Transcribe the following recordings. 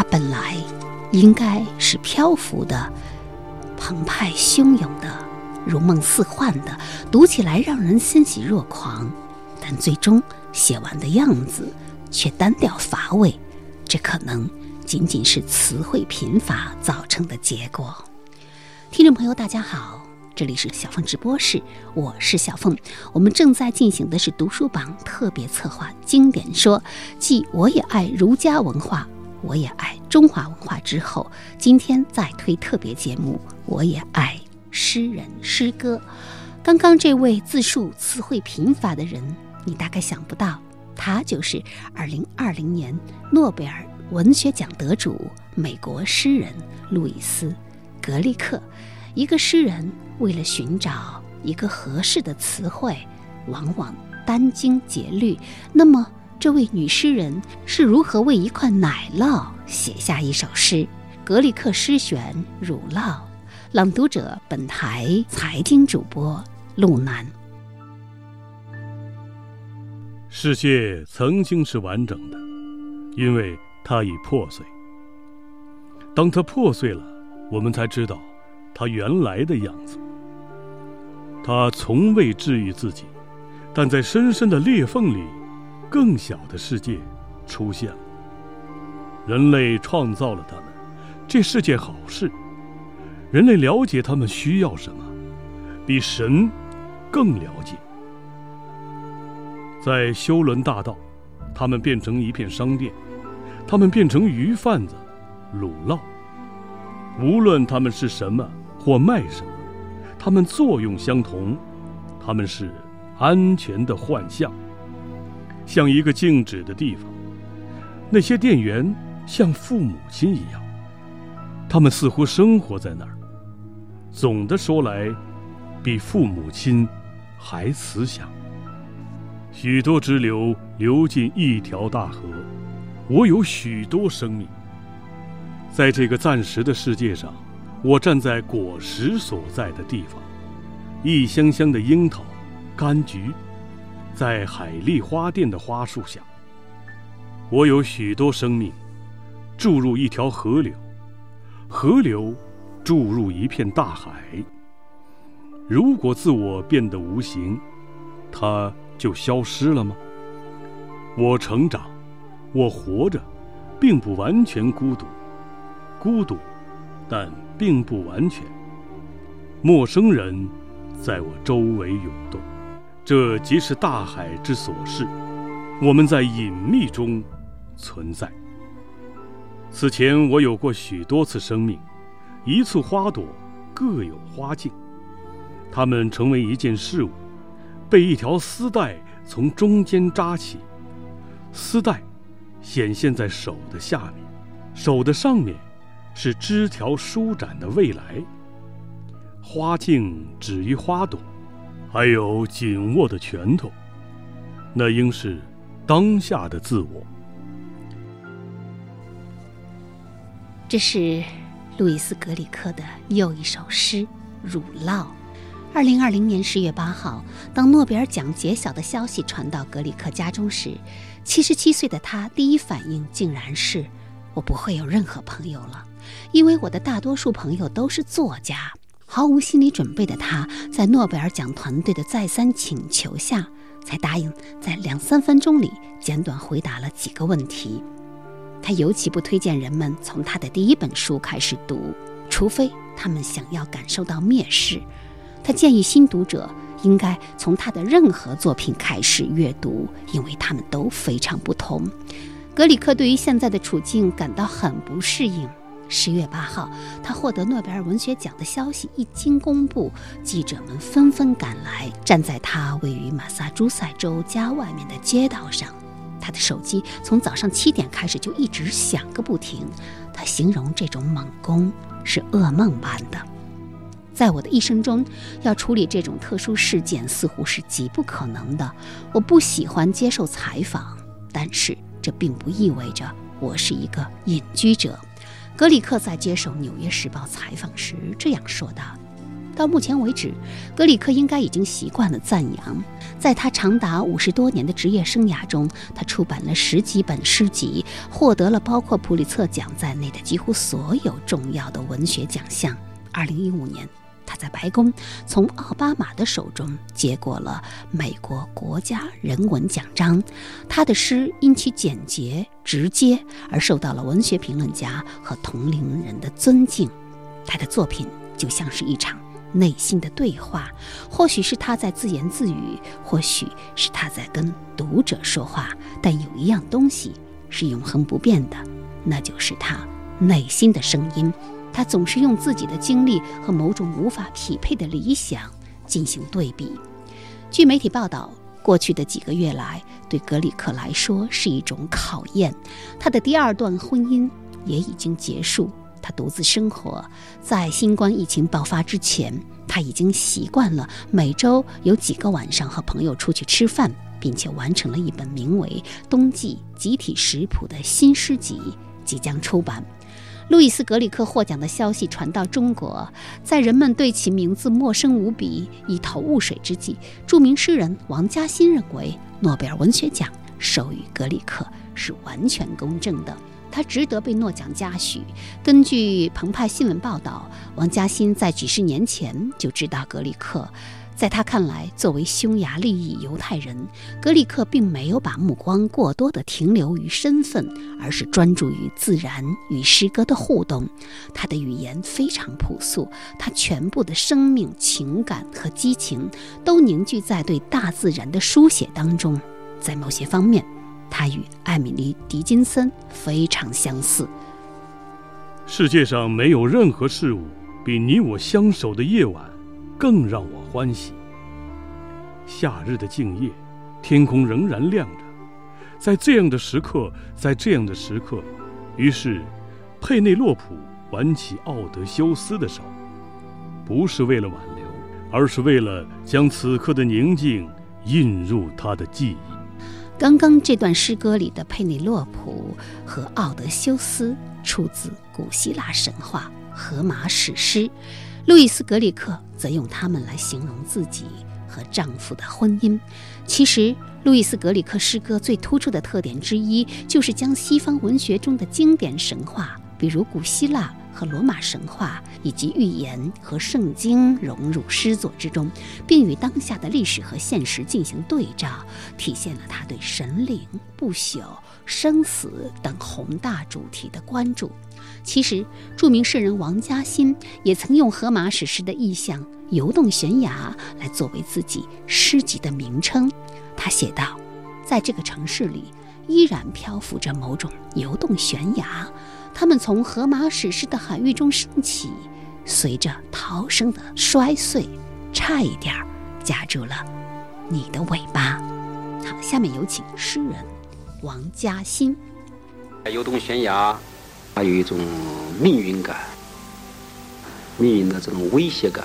它本来应该是漂浮的、澎湃汹涌的、如梦似幻的，读起来让人欣喜若狂，但最终写完的样子却单调乏味。这可能仅仅是词汇贫乏造成的结果。听众朋友，大家好。这里是小凤直播室，我是小凤。我们正在进行的是读书榜特别策划经典说，继我也爱儒家文化，我也爱中华文化之后，今天再推特别节目，我也爱诗人诗歌。刚刚这位自述词汇贫乏的人，你大概想不到，他就是二零二零年诺贝尔文学奖得主美国诗人路易斯·格利克。一个诗人为了寻找一个合适的词汇，往往殚精竭虑。那么，这位女诗人是如何为一块奶酪写下一首诗？《格里克诗选》乳酪，朗读者本台财经主播陆南。世界曾经是完整的，因为它已破碎。当它破碎了，我们才知道。它原来的样子。他从未治愈自己，但在深深的裂缝里，更小的世界出现了。人类创造了他们，这是件好事。人类了解他们需要什么，比神更了解。在修伦大道，他们变成一片商店，他们变成鱼贩子、卤烙。无论他们是什么。或卖什么，它们作用相同，它们是安全的幻象，像一个静止的地方。那些店员像父母亲一样，他们似乎生活在那儿。总的说来，比父母亲还慈祥。许多支流流进一条大河，我有许多生命，在这个暂时的世界上。我站在果实所在的地方，一箱箱的樱桃、柑橘，在海丽花店的花树下。我有许多生命，注入一条河流，河流注入一片大海。如果自我变得无形，它就消失了吗？我成长，我活着，并不完全孤独，孤独，但。并不完全。陌生人在我周围涌动，这即是大海之所是。我们在隐秘中存在。此前我有过许多次生命，一簇花朵各有花径，它们成为一件事物，被一条丝带从中间扎起，丝带显现在手的下面，手的上面。是枝条舒展的未来，花茎止于花朵，还有紧握的拳头，那应是当下的自我。这是路易斯·格里克的又一首诗《乳酪》。二零二零年十月八号，当诺贝尔奖揭晓的消息传到格里克家中时，七十七岁的他第一反应竟然是：我不会有任何朋友了。因为我的大多数朋友都是作家，毫无心理准备的他，在诺贝尔奖团队的再三请求下，才答应在两三分钟里简短回答了几个问题。他尤其不推荐人们从他的第一本书开始读，除非他们想要感受到蔑视。他建议新读者应该从他的任何作品开始阅读，因为他们都非常不同。格里克对于现在的处境感到很不适应。十月八号，他获得诺贝尔文学奖的消息一经公布，记者们纷纷赶来，站在他位于马萨诸塞州家外面的街道上。他的手机从早上七点开始就一直响个不停。他形容这种猛攻是噩梦般的。在我的一生中，要处理这种特殊事件似乎是极不可能的。我不喜欢接受采访，但是这并不意味着我是一个隐居者。格里克在接受《纽约时报》采访时这样说道：“到目前为止，格里克应该已经习惯了赞扬。在他长达五十多年的职业生涯中，他出版了十几本诗集，获得了包括普里策奖在内的几乎所有重要的文学奖项。二零一五年，他在白宫从奥巴马的手中接过了美国国家人文奖章。他的诗因其简洁直接而受到了文学评论家和同龄人的尊敬。他的作品就像是一场。内心的对话，或许是他在自言自语，或许是他在跟读者说话。但有一样东西是永恒不变的，那就是他内心的声音。他总是用自己的经历和某种无法匹配的理想进行对比。据媒体报道，过去的几个月来，对格里克来说是一种考验。他的第二段婚姻也已经结束。他独自生活在新冠疫情爆发之前，他已经习惯了每周有几个晚上和朋友出去吃饭，并且完成了一本名为《冬季集体食谱》的新诗集，即将出版。路易斯·格里克获奖的消息传到中国，在人们对其名字陌生无比、一头雾水之际，著名诗人王嘉欣认为，诺贝尔文学奖授予格里克是完全公正的。他值得被诺奖嘉许。根据澎湃新闻报道，王嘉欣在几十年前就知道格里克。在他看来，作为匈牙利裔犹太人，格里克并没有把目光过多地停留于身份，而是专注于自然与诗歌的互动。他的语言非常朴素，他全部的生命、情感和激情都凝聚在对大自然的书写当中。在某些方面，他与艾米丽·狄金森非常相似。世界上没有任何事物比你我相守的夜晚更让我欢喜。夏日的静夜，天空仍然亮着。在这样的时刻，在这样的时刻，于是，佩内洛普挽起奥德修斯的手，不是为了挽留，而是为了将此刻的宁静印入他的记忆。刚刚这段诗歌里的佩内洛普和奥德修斯出自古希腊神话《荷马史诗》，路易斯·格里克则用它们来形容自己和丈夫的婚姻。其实，路易斯·格里克诗歌最突出的特点之一，就是将西方文学中的经典神话，比如古希腊。和罗马神话以及寓言和圣经融入诗作之中，并与当下的历史和现实进行对照，体现了他对神灵、不朽、生死等宏大主题的关注。其实，著名诗人王嘉欣也曾用荷马史诗的意象“游动悬崖”来作为自己诗集的名称。他写道：“在这个城市里，依然漂浮着某种游动悬崖。”他们从荷马史诗的海域中升起，随着逃生的摔碎，差一点儿夹住了你的尾巴。好，下面有请诗人王嘉欣。游动悬崖，它有一种命运感，命运的这种威胁感，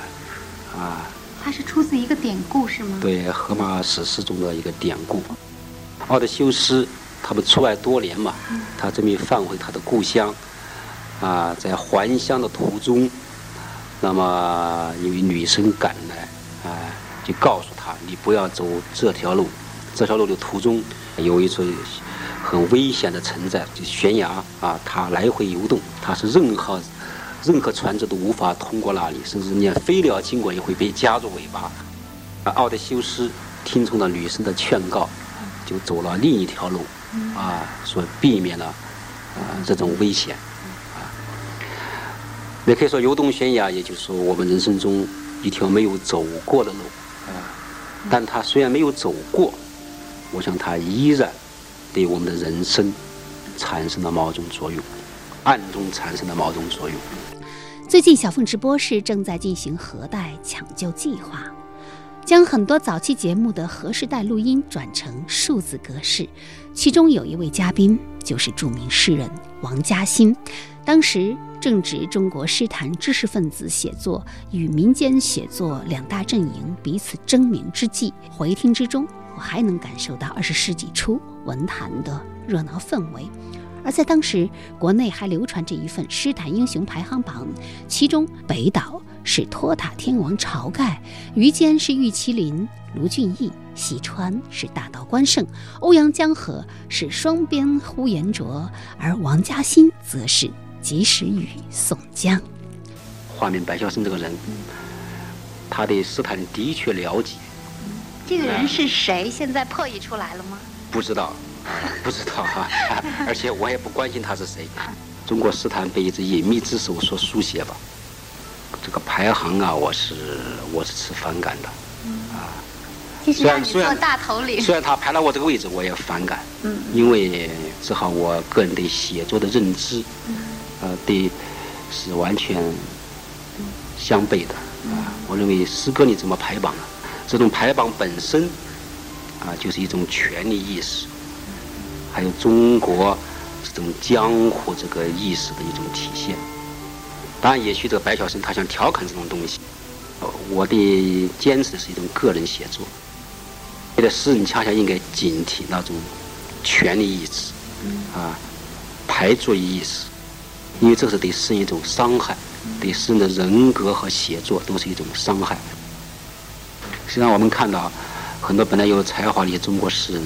啊。它是出自一个典故是吗？对，荷马史诗中的一个典故，奥德修斯。他们出外多年嘛，他准备返回他的故乡，啊，在还乡的途中，那么有一女生赶来，啊，就告诉他，你不要走这条路，这条路的途中有一处很危险的存在，就悬崖啊，它来回游动，它是任何任何船只都无法通过那里，甚至连飞鸟经过也会被夹住尾巴。奥德修斯听从了女生的劝告，就走了另一条路。啊，所避免了啊这种危险，也可以说游动悬崖，也就是说我们人生中一条没有走过的路啊，但它虽然没有走过，我想它依然对我们的人生产生了某种作用，暗中产生了某种作用。最近小凤直播室正在进行核带抢救计划。将很多早期节目的核时代录音转成数字格式，其中有一位嘉宾就是著名诗人王嘉欣。当时正值中国诗坛知识分子写作与民间写作两大阵营彼此争鸣之际，回听之中，我还能感受到二十世纪初文坛的热闹氛围。而在当时，国内还流传着一份诗坛英雄排行榜，其中北岛是托塔天王晁盖，于坚是玉麒麟卢俊义，西川是大道关胜，欧阳江河是双鞭呼延灼，而王嘉欣则是及时雨宋江。画面白孝生这个人，他对斯坦的确了解。这个人是谁？现在破译出来了吗？不知道。不知道哈，而且我也不关心他是谁。中国诗坛被一只隐秘之手所书写吧。这个排行啊，我是我是持反感的。啊，虽然虽然大头领，虽然他排到我这个位置，我也反感。嗯，因为正好我个人对写作的认知，呃，对是完全相悖的。啊，我认为诗歌你怎么排榜呢？这种排榜本身啊，就是一种权力意识。还有中国这种江湖这个意识的一种体现。当然，也许这个白晓生他想调侃这种东西。我的坚持是一种个人写作。觉得诗人恰恰应该警惕那种权力意识，啊，排座意识，因为这是对诗人一种伤害，对诗人的人格和写作都是一种伤害。实际上，我们看到很多本来有才华的中国诗人。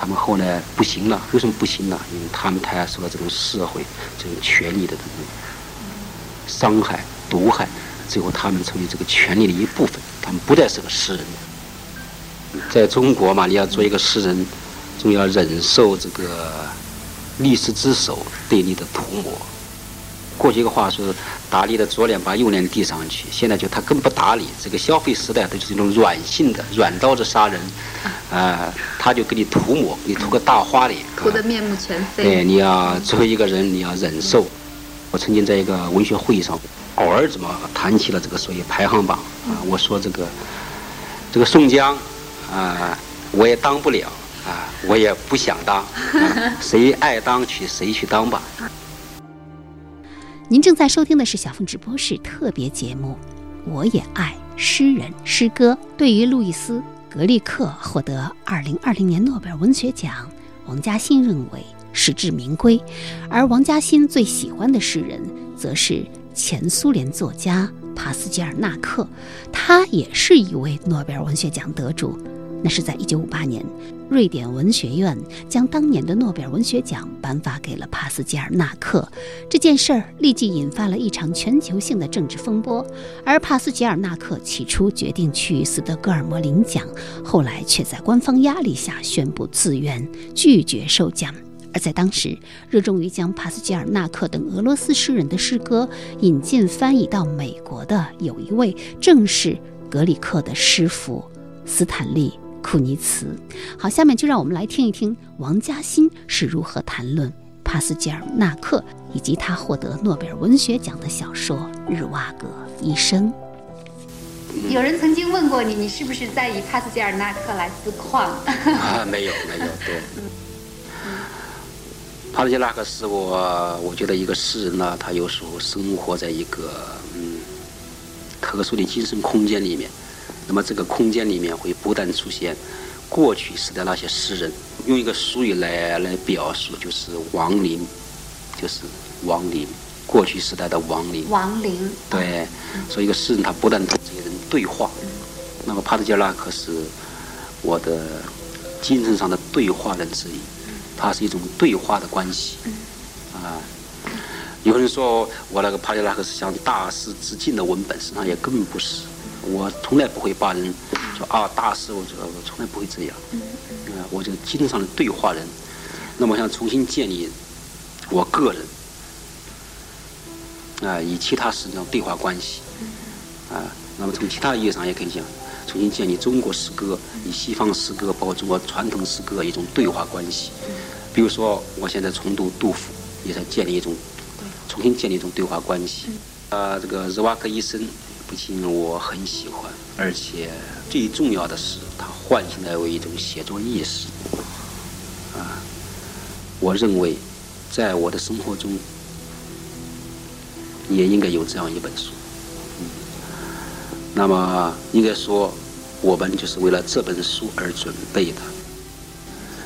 他们后来不行了，为什么不行了？因为他们太受到这种社会、这种权力的这种伤害、毒害，最后他们成为这个权力的一部分，他们不再是个诗人了。在中国嘛，你要做一个诗人，总要忍受这个历史之手对你的涂抹。过去一个话说，打你的左脸，把右脸递上去。现在就他更不打理。这个消费时代，它就是一种软性的、软刀子杀人，啊，他就给你涂抹，你涂个大花脸，涂得面目全非。对，你要作为一个人，你要忍受。我曾经在一个文学会议上，偶尔怎么谈起了这个所谓排行榜啊？我说这个这个宋江啊，我也当不了啊，我也不想当，谁爱当去谁去当吧。您正在收听的是小凤直播室特别节目，我也爱诗人诗歌。对于路易斯·格利克获得2020年诺贝尔文学奖，王嘉欣认为实至名归，而王嘉欣最喜欢的诗人则是前苏联作家帕斯捷尔纳克，他也是一位诺贝尔文学奖得主。那是在1958年，瑞典文学院将当年的诺贝尔文学奖颁发给了帕斯捷尔纳克。这件事儿立即引发了一场全球性的政治风波。而帕斯捷尔纳克起初决定去斯德哥尔摩领奖，后来却在官方压力下宣布自愿拒绝受奖。而在当时，热衷于将帕斯捷尔纳克等俄罗斯诗人的诗歌引进翻译到美国的，有一位正是格里克的师傅斯坦利。库尼茨，好，下面就让我们来听一听王嘉欣是如何谈论帕斯捷尔纳克以及他获得诺贝尔文学奖的小说《日瓦戈医生》。有人曾经问过你，你是不是在以帕斯捷尔纳克来自况？啊，没有，没有，对。帕斯捷尔纳克是我，我觉得一个诗人呢，他有时候生活在一个嗯特殊的精神空间里面。那么这个空间里面会不断出现过去时的那些诗人，用一个俗语来来表述，就是亡灵，就是亡灵，过去时代的亡灵。亡灵。对，所以一个诗人他不断同这些人对话。那么帕特加拉克是我的精神上的对话人之一，它是一种对话的关系。啊，有人说我那个帕特杰拉克是向大师致敬的文本，实际上也根本不是。我从来不会把人说啊大师，我我从来不会这样。嗯，我这个精神上的对话人，那么我想重新建立我个人啊，与其他诗人对话关系啊，那么从其他意义上也可以讲，重新建立中国诗歌与西方诗歌，包括中国传统诗歌一种对话关系。比如说，我现在重读杜甫，也在建立一种重新建立一种对话关系。啊，这个日瓦克医生。不仅我很喜欢，而且最重要的是，它唤醒了我一种写作意识。啊，我认为，在我的生活中，也应该有这样一本书。那么，应该说，我们就是为了这本书而准备的。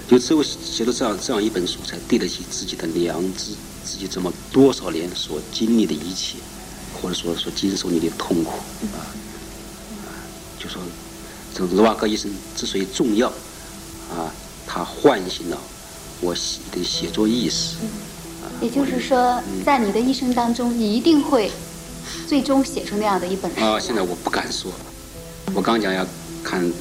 就只有写了这样这样一本书，才对得起自己的良知，自己这么多少年所经历的一切，或者说说经受你的痛苦啊，就说这日瓦戈医生之所以重要啊，他唤醒了我的写作意识。也就是说，在你的一生当中，你一定会最终写出那样的一本书。啊，现在我不敢说，我刚讲要看，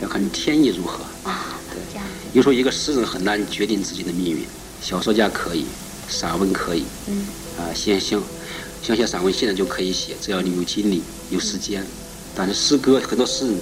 要看天意如何。啊，对，这样。有时候一个诗人很难决定自己的命运，小说家可以，散文可以。嗯。啊，先像像写散文，现在就可以写，只要你有精力、有时间。但是诗歌，很多诗人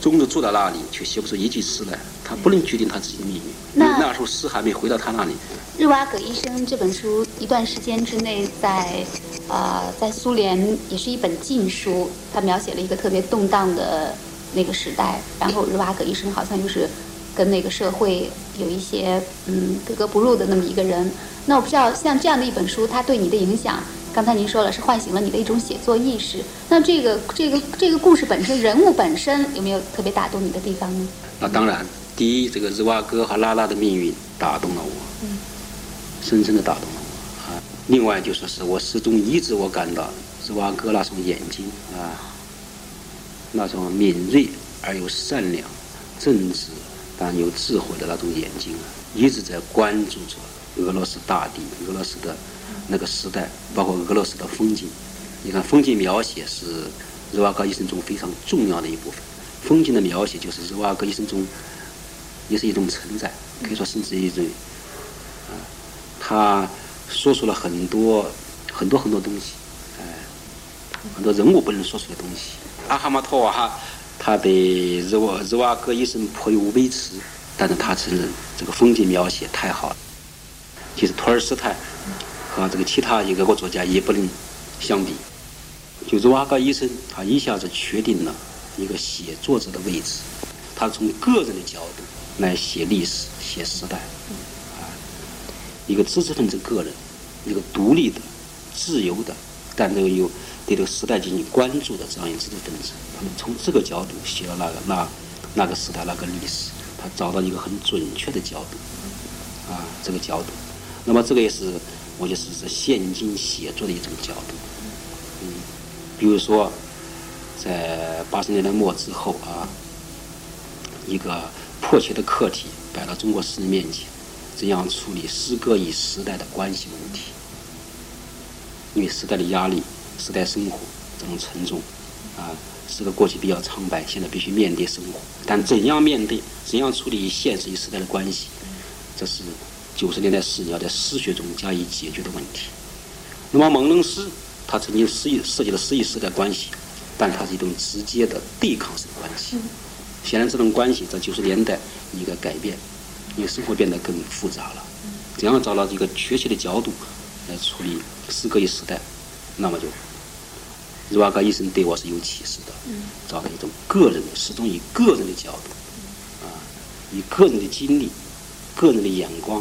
终日坐在那里，却写不出一句诗来。他不能决定他自己的命运。那那时候诗还没回到他那里。日瓦戈医生这本书一段时间之内在，呃，在苏联也是一本禁书。他描写了一个特别动荡的那个时代，然后日瓦戈医生好像就是跟那个社会有一些嗯格格不入的那么一个人。那我不知道像这样的一本书，它对你的影响，刚才您说了是唤醒了你的一种写作意识。那这个这个这个故事本身，人物本身有没有特别打动你的地方呢？那当然。第一，这个日瓦戈和拉拉的命运打动了我，嗯，深深的打动了我啊。另外就说是我始终一直我感到日瓦戈那双眼睛啊，那双敏锐而又善良、正直但又智慧的那种眼睛啊，一直在关注着俄罗斯大地、俄罗斯的那个时代，包括俄罗斯的风景。你看，风景描写是日瓦戈一生中非常重要的一部分。风景的描写就是日瓦戈一生中。也是一种承载，可以说甚至一种，啊，他说出了很多很多很多东西，哎，很多人物不能说出的东西。阿哈马托娃他对日瓦日瓦戈医生颇有微词，但是他承认这个风景描写太好了。其实托尔斯泰和这个其他一个国作家也不能相比。就是瓦格医生，他一下子确定了一个写作者的位置，他从个人的角度。来写历史、写时代，啊，一个知识分子个人，一个独立的、自由的，但这个又对这个时代进行关注的这样一个知识分子，他们从这个角度写了那个那那个时代那个历史，他找到一个很准确的角度，啊，这个角度，那么这个也是我就是是现今写作的一种角度，嗯，比如说在八十年代末之后啊，一个。迫切的课题摆到中国诗人面前：怎样处理诗歌与时代的关系问题？因为时代的压力、时代生活这种沉重，啊，诗歌过去比较苍白，现在必须面对生活。但怎样面对、怎样处理现实与时代的关系，这是九十年代是你要在诗学中加以解决的问题。那么，蒙楞诗它曾经诗意涉及了诗意时代关系，但它是一种直接的对抗式的关系。显然，这种关系在九十年代一个改变，因为生活变得更复杂了。怎样找到一个确切的角度来处理诗歌与时代，那么就日瓦戈医生对我是有启示的。找到一种个人的，始终以个人的角度，啊，以个人的经历、个人的眼光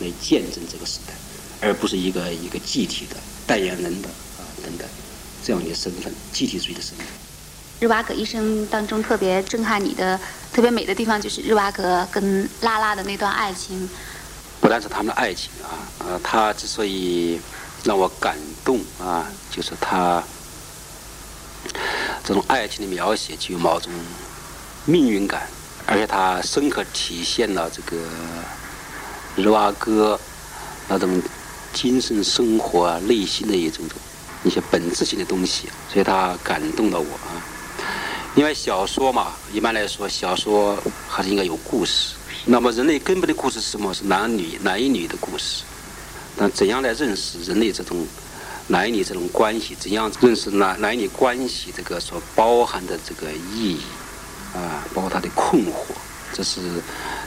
来见证这个时代，而不是一个一个集体的代言人的啊等等这样的身份，集体主义的身份。日瓦戈一生当中特别震撼你的、特别美的地方，就是日瓦戈跟拉拉的那段爱情。不但是他们的爱情啊，呃，他之所以让我感动啊，就是他这种爱情的描写具有某种命运感，而且他深刻体现了这个日瓦戈那种精神生活啊、内心的一种一些本质性的东西，所以他感动了我啊。因为小说嘛，一般来说，小说还是应该有故事。那么，人类根本的故事是什么？是男女男与女的故事。但怎样来认识人类这种男女这种关系？怎样认识男男女关系这个所包含的这个意义啊？包括他的困惑，这是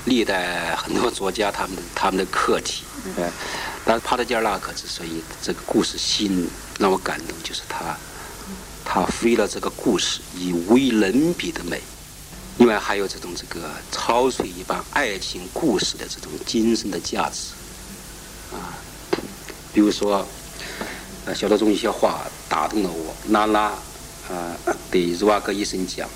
历代很多作家他们的他们的课题。哎，但是帕特加拉克之所以这个故事吸引让我感动，就是他。他赋予了这个故事以无与伦比的美，另外还有这种这个超水一般爱情故事的这种精神的价值，啊，比如说，呃，小说中一些话打动了我。拉拉，啊，对茹瓦格医生讲，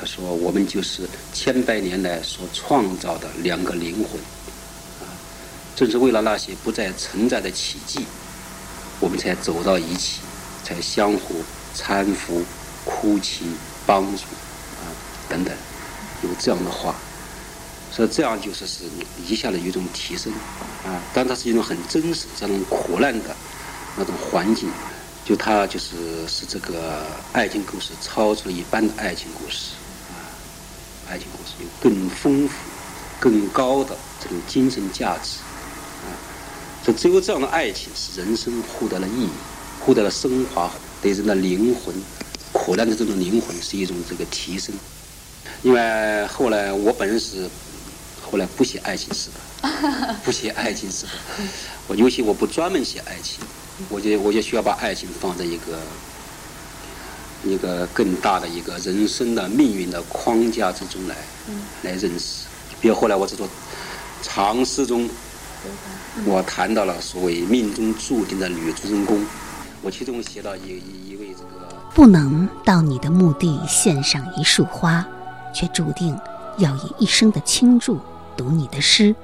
他说：“我们就是千百年来所创造的两个灵魂，啊，正是为了那些不再存在的奇迹，我们才走到一起，才相互搀扶、哭泣、帮助，啊，等等，有这样的话，所以这样就是是一下子有一种提升，啊，但它是一种很真实、这种苦难的那种环境。”就他就是是这个爱情故事超出了一般的爱情故事，爱情故事有更丰富、更高的这种精神价值，啊，所以只有这样的爱情，使人生获得了意义，获得了升华，对人的灵魂、苦难的这种灵魂是一种这个提升。因为后来我本人是后来不写爱情诗的，不写爱情诗的，我尤其我不专门写爱情。我就我就需要把爱情放在一个一个更大的一个人生的命运的框架之中来来认识。比如后来我这座长诗中，我谈到了所谓命中注定的女主人公，我其中写到一一一位这个不能到你的墓地献上一束花，却注定要以一生的倾注读你的诗，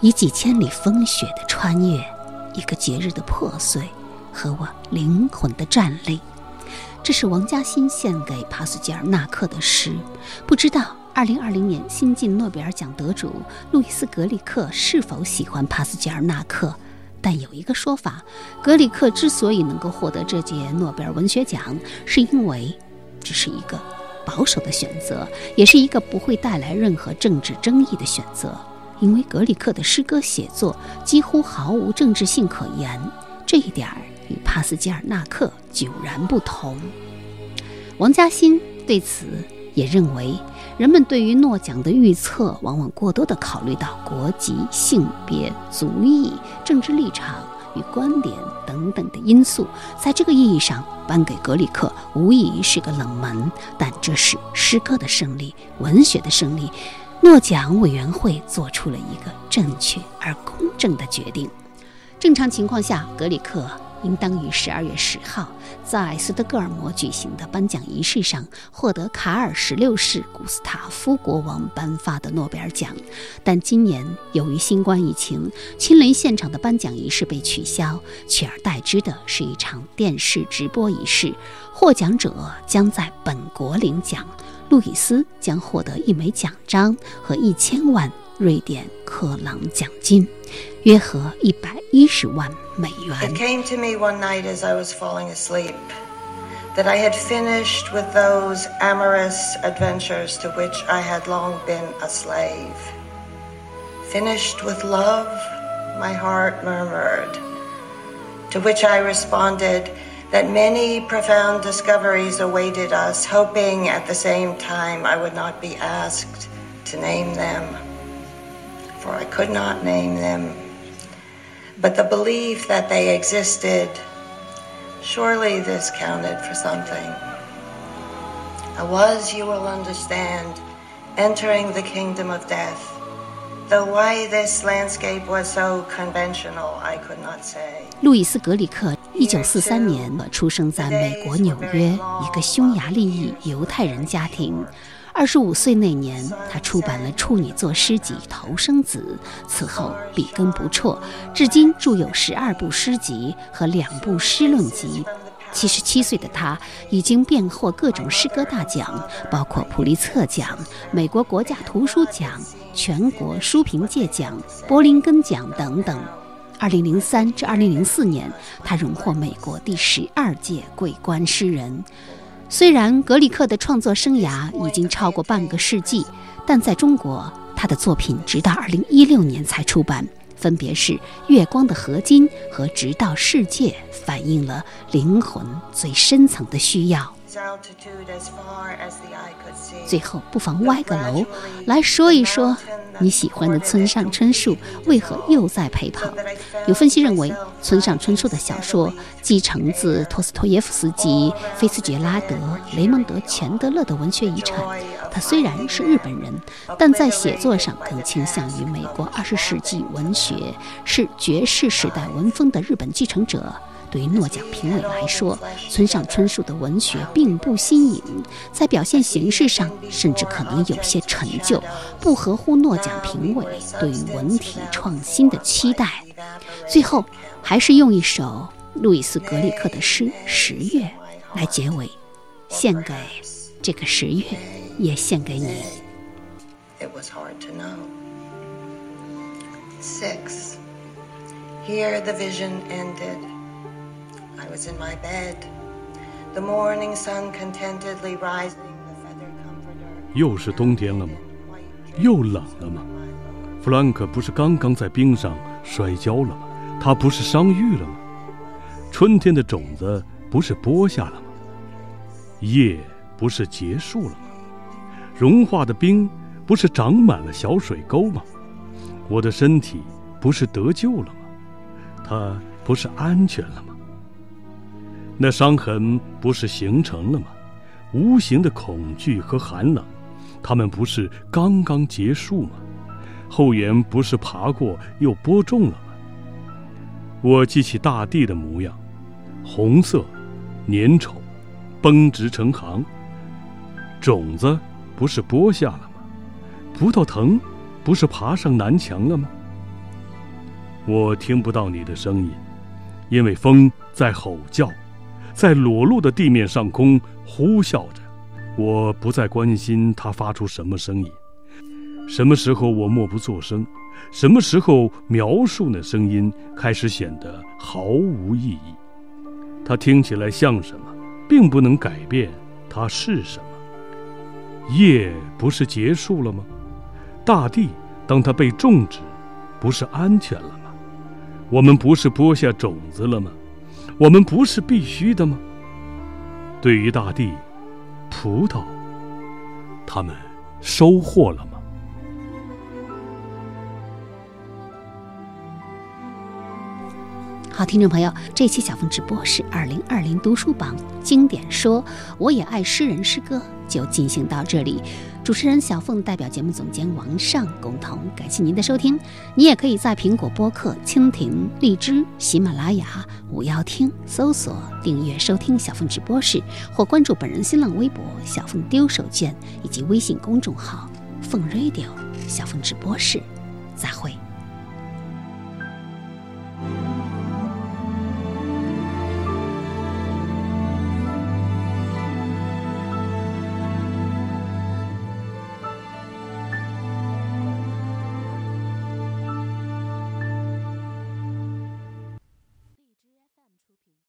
以几千里风雪的穿越，一个节日的破碎。和我灵魂的站立，这是王嘉欣献给帕斯捷尔纳克的诗。不知道2020年新晋诺贝尔奖得主路易斯·格里克是否喜欢帕斯捷尔纳克？但有一个说法，格里克之所以能够获得这届诺贝尔文学奖，是因为这是一个保守的选择，也是一个不会带来任何政治争议的选择。因为格里克的诗歌写作几乎毫无政治性可言，这一点儿。与帕斯捷尔纳克迥然不同。王嘉欣对此也认为，人们对于诺奖的预测往往过多地考虑到国籍、性别、族裔、政治立场与观点等等的因素。在这个意义上，颁给格里克无疑是个冷门。但这是诗歌的胜利，文学的胜利。诺奖委员会做出了一个正确而公正的决定。正常情况下，格里克。应当于十二月十号在斯德哥尔摩举行的颁奖仪式上获得卡尔十六世古斯塔夫国王颁发的诺贝尔奖，但今年由于新冠疫情，亲临现场的颁奖仪式被取消，取而代之的是一场电视直播仪式。获奖者将在本国领奖，路易斯将获得一枚奖章和一千万瑞典克朗奖金，约合一百一十万。It came to me one night as I was falling asleep that I had finished with those amorous adventures to which I had long been a slave. Finished with love, my heart murmured, to which I responded that many profound discoveries awaited us, hoping at the same time I would not be asked to name them, for I could not name them but the belief that they existed, surely this counted for something. I was, you will understand, entering the kingdom of death. Though why this landscape was so conventional, I could not say. 路易斯·格里克，一九四三年出生在美国纽约一个匈牙利裔犹太人家庭。 二十五岁那年，他出版了处女作诗集《头生子》，此后笔耕不辍，至今著有十二部诗集和两部诗论集。七十七岁的他已经遍获各种诗歌大奖，包括普利策奖、美国国家图书奖、全国书评界奖、柏林根奖等等。二零零三至二零零四年，他荣获美国第十二届桂冠诗人。虽然格里克的创作生涯已经超过半个世纪，但在中国，他的作品直到2016年才出版，分别是《月光的合金》和《直到世界》，反映了灵魂最深层的需要。最后，不妨歪个楼来说一说。你喜欢的村上春树为何又在陪跑？有分析认为，村上春树的小说继承自托斯托耶夫斯基、菲茨杰拉德、雷蒙德·钱德勒的文学遗产。他虽然是日本人，但在写作上更倾向于美国二十世纪文学，是爵士时代文风的日本继承者。对于诺奖评委来说，村上春树的文学并不新颖，在表现形式上甚至可能有些陈旧，不合乎诺奖评委对于文体创新的期待。最后，还是用一首路易斯·格里克的诗《十月》来结尾，献给这个十月，也献给你。It was hard to know. Six. Here the vision ended. I was in my bed. The morning sun contentedly rising. The feather comforter. 又是冬天了吗？又冷了吗？弗兰克不是刚刚在冰上摔跤了吗？他不是伤愈了吗？春天的种子不是播下了吗？夜不是结束了吗？融化的冰不是长满了小水沟吗？我的身体不是得救了吗？它不是安全了吗？那伤痕不是形成了吗？无形的恐惧和寒冷，它们不是刚刚结束吗？后沿不是爬过又播种了吗？我记起大地的模样，红色，粘稠，绷直成行。种子不是播下了吗？葡萄藤不是爬上南墙了吗？我听不到你的声音，因为风在吼叫，在裸露的地面上空呼啸着。我不再关心它发出什么声音，什么时候我默不作声，什么时候描述那声音开始显得毫无意义。它听起来像什么，并不能改变它是什么。夜不是结束了吗？大地，当它被种植，不是安全了吗？我们不是播下种子了吗？我们不是必须的吗？对于大地，葡萄，他们收获了吗？好，听众朋友，这期小峰直播是二零二零读书榜经典说，我也爱诗人诗歌，就进行到这里。主持人小凤代表节目总监王尚共同感谢您的收听。你也可以在苹果播客、蜻蜓、荔枝、喜马拉雅、五幺听搜索订阅收听小凤直播室，或关注本人新浪微博“小凤丢手绢”以及微信公众号“凤 radio 小凤直播室”。再会。